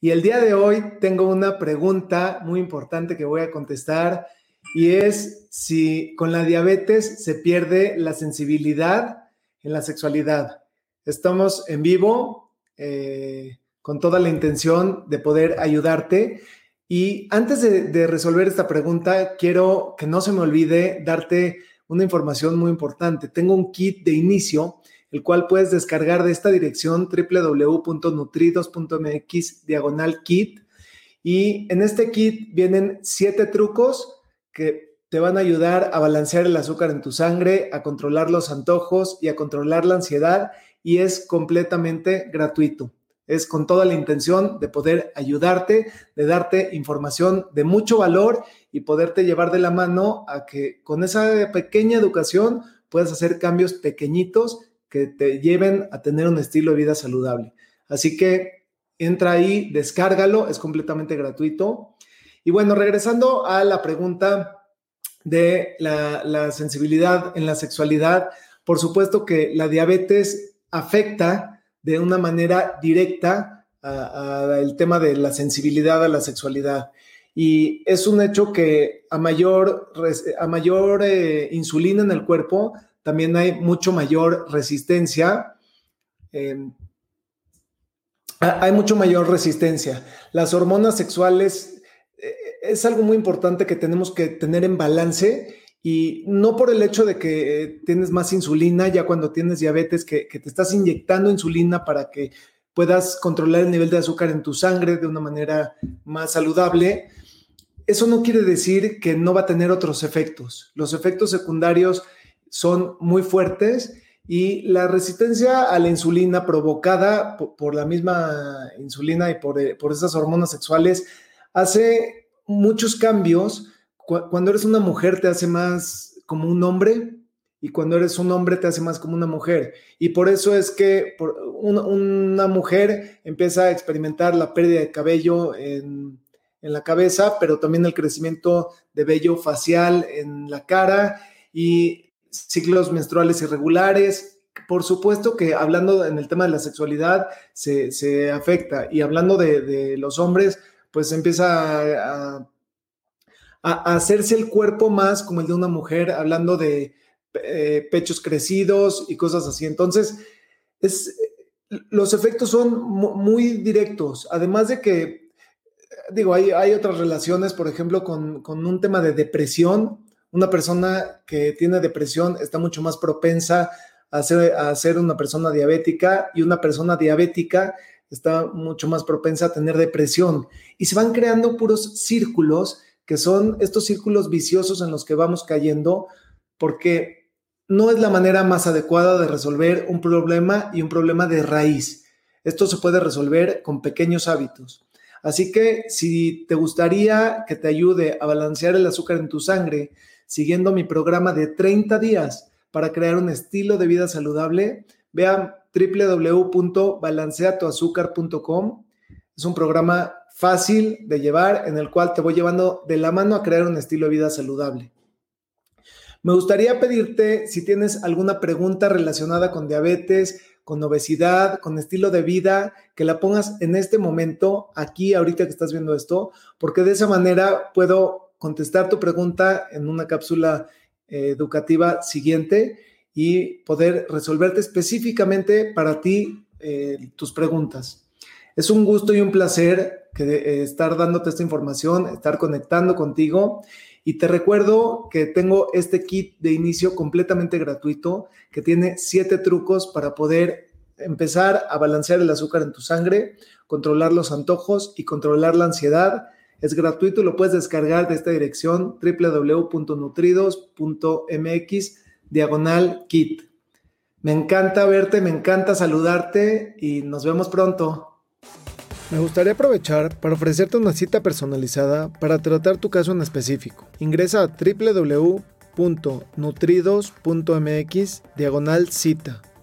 Y el día de hoy tengo una pregunta muy importante que voy a contestar y es si con la diabetes se pierde la sensibilidad en la sexualidad. Estamos en vivo eh, con toda la intención de poder ayudarte. Y antes de, de resolver esta pregunta, quiero que no se me olvide darte una información muy importante. Tengo un kit de inicio el cual puedes descargar de esta dirección www.nutridos.mx diagonal kit. Y en este kit vienen siete trucos que te van a ayudar a balancear el azúcar en tu sangre, a controlar los antojos y a controlar la ansiedad y es completamente gratuito. Es con toda la intención de poder ayudarte, de darte información de mucho valor y poderte llevar de la mano a que con esa pequeña educación puedas hacer cambios pequeñitos que te lleven a tener un estilo de vida saludable. Así que entra ahí, descárgalo, es completamente gratuito. Y bueno, regresando a la pregunta de la, sensibilidad en la sexualidad, por supuesto que la diabetes afecta de una manera directa al tema de la sensibilidad a la sexualidad. Y es un hecho que a mayor, a mayor eh, insulina en el cuerpo, también hay mucho mayor resistencia. Em, hay mucho mayor resistencia. Las hormonas sexuales eh, es algo muy importante que tenemos que tener en balance y no por el hecho de que eh, tienes más insulina ya cuando tienes diabetes, que te estás inyectando insulina para que puedas controlar el nivel de azúcar en tu sangre de una manera más saludable. Eso no quiere decir que no va a tener otros efectos. Los efectos secundarios son muy fuertes y la resistencia a la insulina provocada por, la misma insulina y por, eh, por, esas hormonas sexuales hace muchos cambios. Cuando eres una mujer te hace más como un hombre y cuando eres un hombre te hace más como una mujer. Y por eso es que una, mujer empieza a experimentar la pérdida de cabello en, en la cabeza, pero también el crecimiento de vello facial en la cara y ciclos menstruales irregulares. Por supuesto que hablando en el tema de la sexualidad se, afecta y hablando de, los hombres, pues empieza a, hacerse el cuerpo más como el de una mujer, hablando de eh, pechos crecidos y cosas así. Entonces, es, los efectos son muy directos, además de que, digo, hay, hay otras relaciones, por ejemplo, con, con un tema de depresión una persona que tiene depresión está mucho más propensa a ser, una persona diabética y una persona diabética está mucho más propensa a tener depresión. Y se van creando puros círculos que son estos círculos viciosos en los que vamos cayendo porque no es la manera más adecuada de resolver un problema y un problema de raíz. Esto se puede resolver con pequeños hábitos. Así que si te gustaría que te ayude a balancear el azúcar en tu sangre, siguiendo mi programa de 30 días para crear un estilo de vida saludable, vean www.balanceatoazúcar.com. Es un programa fácil de llevar en el cual te voy llevando de la mano a crear un estilo de vida saludable. Me gustaría pedirte si tienes alguna pregunta relacionada con diabetes, con obesidad, con estilo de vida, que la pongas en este momento, aquí, ahorita que estás viendo esto, porque de esa manera puedo contestar tu pregunta en una cápsula eh, educativa siguiente y poder resolverte específicamente para ti eh, tus preguntas. Es un gusto y un placer que, eh, estar dándote esta información, estar conectando contigo. Y te recuerdo que tengo este kit de inicio completamente gratuito que tiene siete trucos para poder empezar a balancear el azúcar en tu sangre, controlar los antojos y controlar la ansiedad es gratuito, lo puedes descargar de esta dirección www.nutridos.mx diagonal kit. Me encanta verte, me encanta saludarte y nos vemos pronto. Me gustaría aprovechar para ofrecerte una cita personalizada para tratar tu caso en específico. Ingresa a www.nutridos.mx diagonal cita.